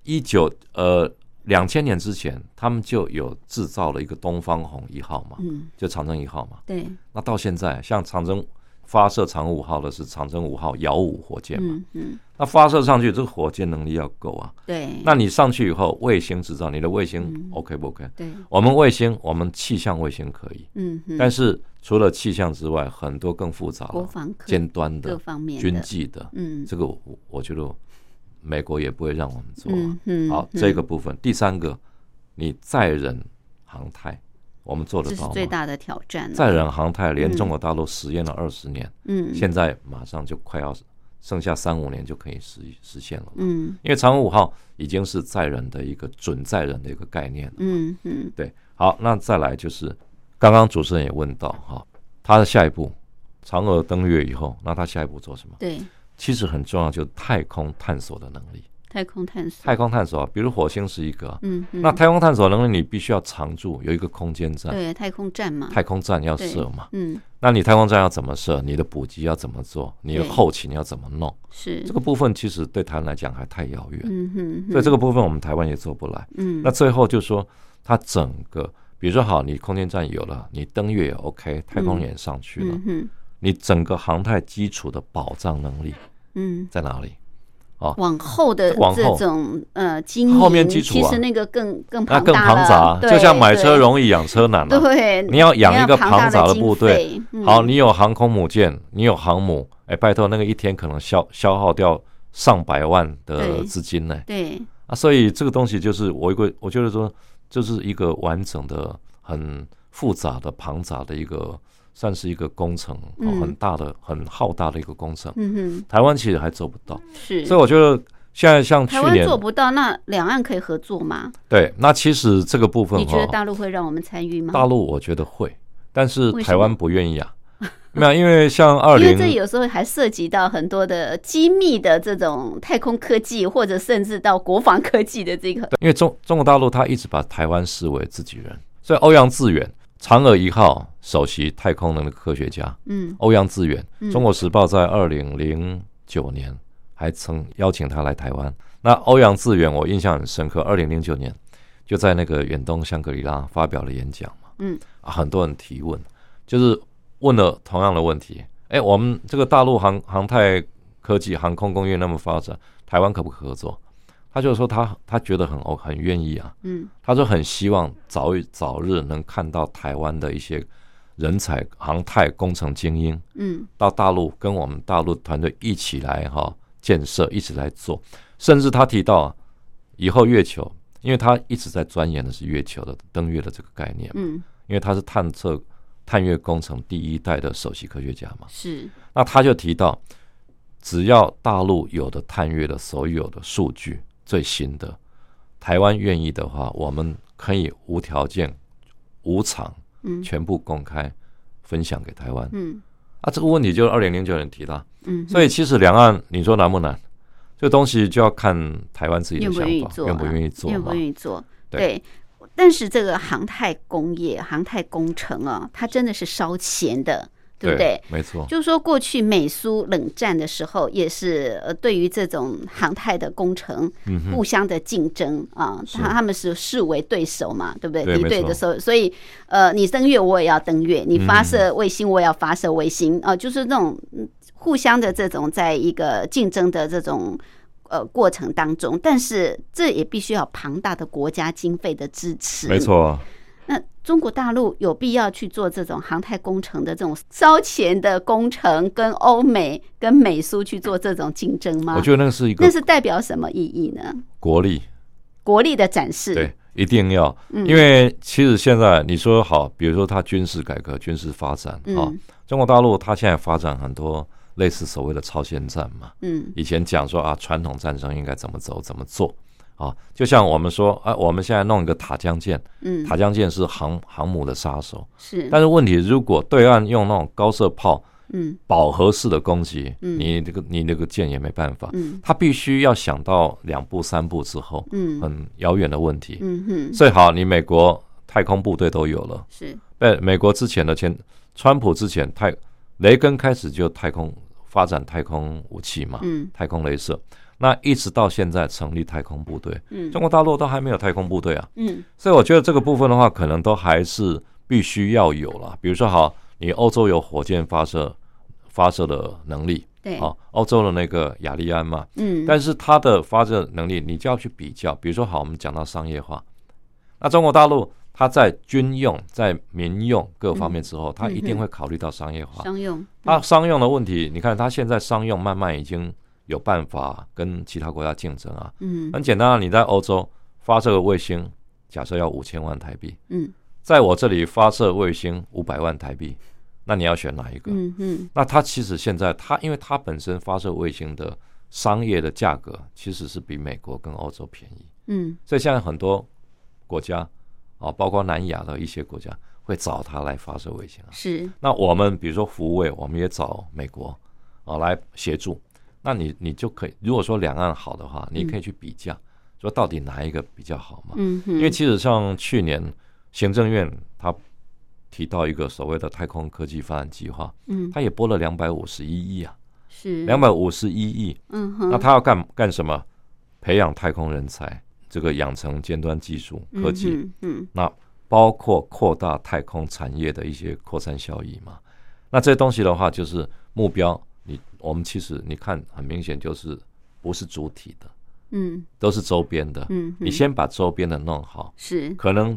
一九呃两千年之前，他们就有制造了一个东方红一号嘛，嗯就长征一号嘛。对那到现在，像长征发射长五号的是长征五号遥五火箭嘛，嗯嗯。那发射上去，这个火箭能力要够啊。对。那你上去以后，卫星制造，你的卫星嗯。OK 不 OK？对。我们卫星，我们气象卫星可以，嗯哼但是除了气象之外，很多更复杂的国防科尖端各的方面的。军纪的，嗯。这个我我觉得美国也不会让我们做啊。嗯嗯好，嗯。这个部分，第三个，你载人航太，我们做得这是到吗？最大的挑战载人航太连嗯中国大陆实验了二十年，嗯现在马上就快要剩下三五年就可以实实现了。嗯因为嫦娥五号已经是载人的一个准载人的一个概念了。嗯嗯对，好，那再来就是刚刚主持人也问到哈，他的下一步，嫦娥登月以后，那他下一步做什么？对其实很重要，就是太空探索的能力。太空探索。太空探索啊，比如火星是一个。啊，嗯嗯。那太空探索能力你必须要常驻，有一个空间站，对太空站嘛。太空站要设嘛。嗯。那你太空站要怎么设？你的补给要怎么做？你的后勤要怎么弄？是。这个部分其实对台湾来讲还太遥远，嗯哼所以这个部分我们台湾也做不来。嗯。那最后就说，它整个，比如说好，你空间站有了，你登月也 OK，太空也上去了，嗯哼你整个航太基础的保障能力嗯。在哪里？往后的往后。这种呃经营，后面基础啊。其实那个更更那更庞大了。庞杂，就像买车容易养车难啊。对，你要养一个庞庞杂的部队，嗯。好，你有航空母舰，你有航母，哎，拜托，那个一天可能消消耗掉上百万的资金呢。对。啊，所以这个东西就是我一个，我觉得说，就是一个完整的、很复杂的、庞杂的一个，算是一个工程，很大的、很浩大的一个工程。嗯台湾其实还做不到，是，所以我觉得现在像去台湾年做不到，那两岸可以合作吗？对，那其实这个部分你觉得，大陆会让我们参与吗？大陆我觉得会，但是台湾不愿意啊。*laughs* 没有，因为像二因为这零有时候还涉及到很多的机密的这种太空科技，或者甚至到国防科技的这个，因为中中国大陆它一直把台湾视为自己人，所以欧阳志远，嫦娥一号首席太空能的科学家，嗯。欧阳志远，嗯。中国时报在二零零九年还曾邀请他来台湾。那欧阳志远我印象很深刻，二零零九年就在那个远东香格里拉发表了演讲嘛，嗯。啊，很多人提问，就是问了同样的问题，哎，我们这个大陆航航太科技、航空工业那么发展，台湾可不可合作？他就说他他觉得很哦很愿意啊，嗯。他说很希望早日早日能看到台湾的一些人才、航太工程精英嗯。到大陆跟我们大陆团队一起来哈、建设，一起来做。甚至他提到啊以后月球，因为他一直在钻研的是月球的登月的这个概念，嗯，因为他是探测探月工程第一代的首席科学家嘛。是，那他就提到，只要大陆有的探月的所有的数据最新的，台湾愿意的话，我们可以无条件、无偿嗯全部公开分享给台湾。嗯啊，这个问题就是二零零九年提的，嗯，所以其实两岸你说难不难？这东西就要看台湾自己的想法，愿意做啊，愿不愿意做愿不。愿意做？对对。但是这个航太工业、航太工程啊，它真的是烧钱的，对不对？没错，就是说，过去美苏冷战的时候，也是呃，对于这种航太的工程互相的竞争啊，他他们是视为对手嘛，对不对？敌对的时候，所以呃，你登月我也要登月，你发嗯射卫星我也要发射卫星啊，就是那种嗯互相的这种在一个竞争的这种。呃，过程当中，但是这也必须要庞大的国家经费的支持。没。错。那中国大陆有必要去做这种航太工程的这种烧钱的工程，跟欧美、跟美苏去做这种竞争吗？我觉得那是一个那是代表什么意义呢？国力，国力的展示。对，一定要，嗯因为其实现在你说好，比如说它军事改革、军事发展啊、嗯中国大陆它现在发展很多类似所谓的超限战嘛。嗯以前讲说啊，传统战争应该怎么走、怎么做啊，就像我们说啊，我们现在弄一个塔江舰，嗯，塔江舰是航航母的杀手，是，但是问题如果对岸用那种高射炮嗯。饱和式的攻击，嗯。你这个你那个舰也没办法，嗯。他必须要想到两步三步之后，嗯。很遥远的问题。嗯哼，最好你美国太空部队都有了，是，在美国之前的前川普之前太雷根开始就太空发展太空武器嘛，嗯。太空镭射，那一直到现在成立太空部队，嗯。中国大陆都还没有太空部队啊，嗯。所以我觉得这个部分的话，可能都还是必须要有了。比如说，好，你欧洲有火箭发射发射的能力，对，好，欧洲的那个亚利安嘛，嗯，但是它的发射能力，你就要去比较。比如说，好，我们讲到商业化，那中国大陆它在军用、在民用各方面之后，它一定会考虑到商业化。商用，它商用的问题，你看它现在商用慢慢已经有办法跟其他国家竞争啊。嗯很简单啊，你在欧洲发射个卫星，假设要五千万台币，嗯在我这里发射卫星五百万台币，那你要选哪一个？嗯嗯那它其实现在它，因为它本身发射卫星的商业的价格其实是比美国跟欧洲便宜，嗯所以现在很多国家啊，包括南亚的一些国家会找它来发射卫星啊。是，那我们比如说服务卫，我们也找美国啊来协助。那你你就可以，如果说两岸好的话，你可以去比较，说到底哪一个比较好嘛？嗯哼，因为其实像去年行政院他提到一个所谓的太空科技发展计划，嗯他也拨了两百五十一亿啊，是两百五十一亿。嗯哼，那他要干干什么？培养太空人才，这个养成尖端技术科技，嗯嗯那包括扩大太空产业的一些扩散效益嘛。那这些东西的话，就是目标。你我们其实你看，很明显就是不是主体的，嗯都是周边的。嗯，你先把周边的弄好，是可能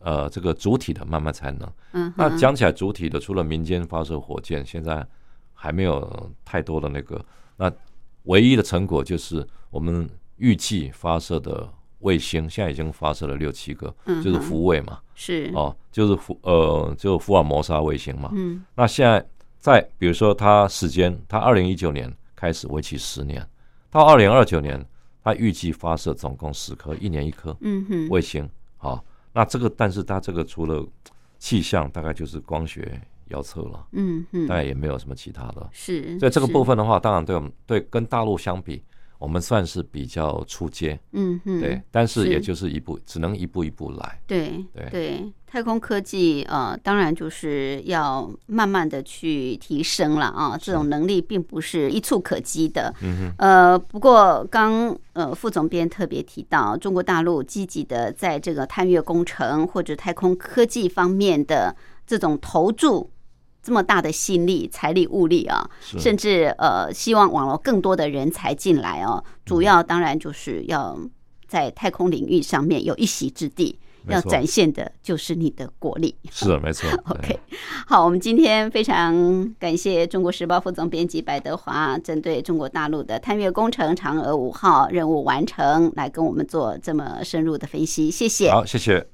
呃这个主体的慢慢才能。嗯，那讲起来，主体的除了民间发射火箭，现在还没有太多的那个。那唯一的成果就是我们预计发射的卫星，现在已经发射了六七个，嗯就是福卫嘛，是哦，就是福呃，就福尔摩沙卫星嘛。嗯那现在在比如说它时间，它二零一九年开始为期十年，到二零二九年，它预计发射总共十颗，一年一颗嗯哼，卫星。好、那这个但是它这个除了气象，大概就是光学遥测了，嗯嗯，大概也没有什么其他的。是，所以这个部，分的话，当然对我们对跟大陆相比，我们算是比较出街，嗯嗯，对，但是是也就是一步，只能一步一步来。对对对，太空科技呃，当然就是要慢慢的去提升了啊，这种能力并不是一触可及的。嗯哼，呃，不过刚呃副总编特别提到，中国大陆积极的在这个探月工程或者太空科技方面的这种投注。这么大的心力、财力、物力啊，甚至呃，希望网络更多的人才进来哦。主要当然就是要在太空领域上面有一席之地，要展现的就是你的国力。是 *laughs* 没错。对 OK，好，我们今天非常感谢中国时报副总编辑白德华，针对中国大陆的探月工程嫦娥五号任务完成，来跟我们做这么深入的分析，谢谢。好，谢谢。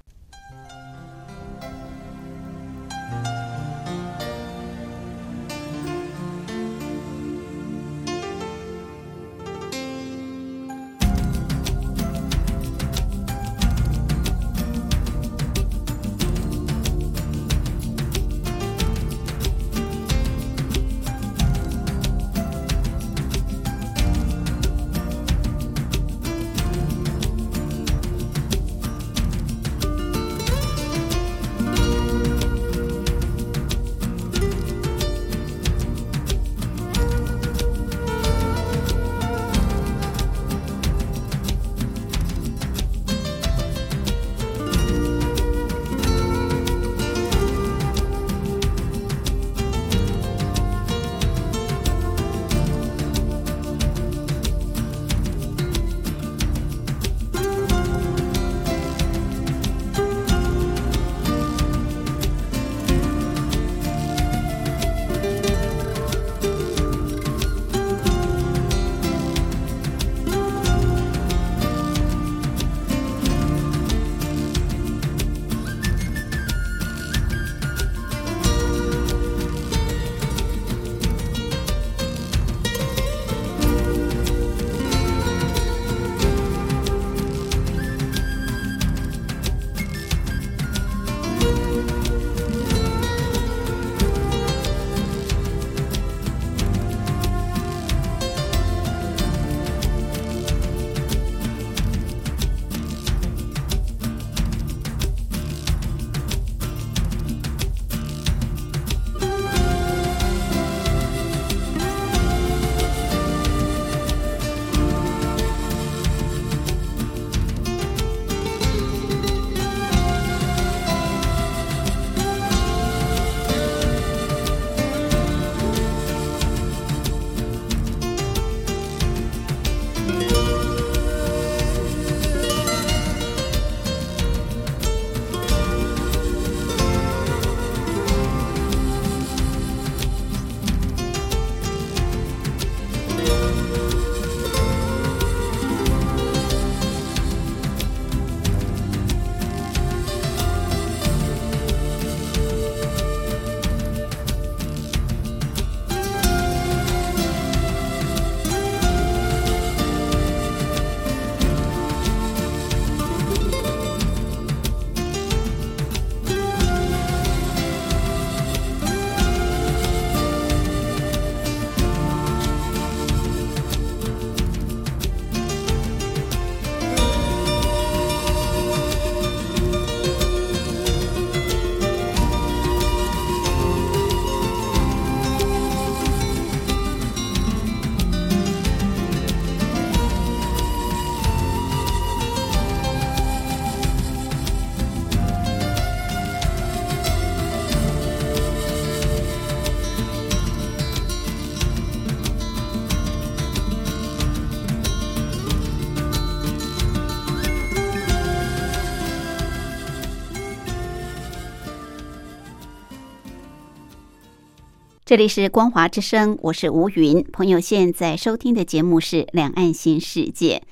这里是光华之声，我是吴云。朋友现在收听的节目是《两岸新世界》。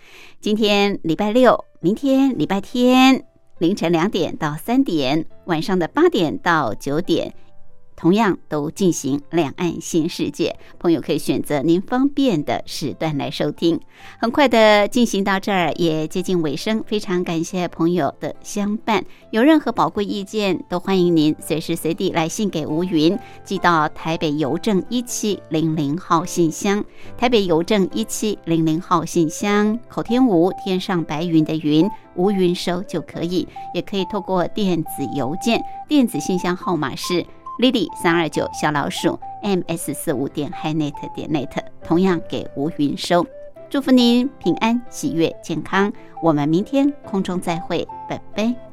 今天礼拜六，明天礼拜天，凌晨两点到三点，晚上的八点到九点，同样都进行两岸新世界，朋友可以选择您方便的时段来收听。很快的进行到这儿，也接近尾声，非常感谢朋友的相伴。有任何宝贵意见，都欢迎您随时随地来信给吴云，寄到台北邮政一七零零号信箱。台北邮政一七零零号信箱，口天吴天上白云的云，吴云收就可以，也可以透过电子邮件，电子信箱号码是 lily 三二九小老鼠 ms 四五点 hinet 点 net，同样给吴云收。祝福您平安、喜悦、健康。我们明天空中再会，拜拜。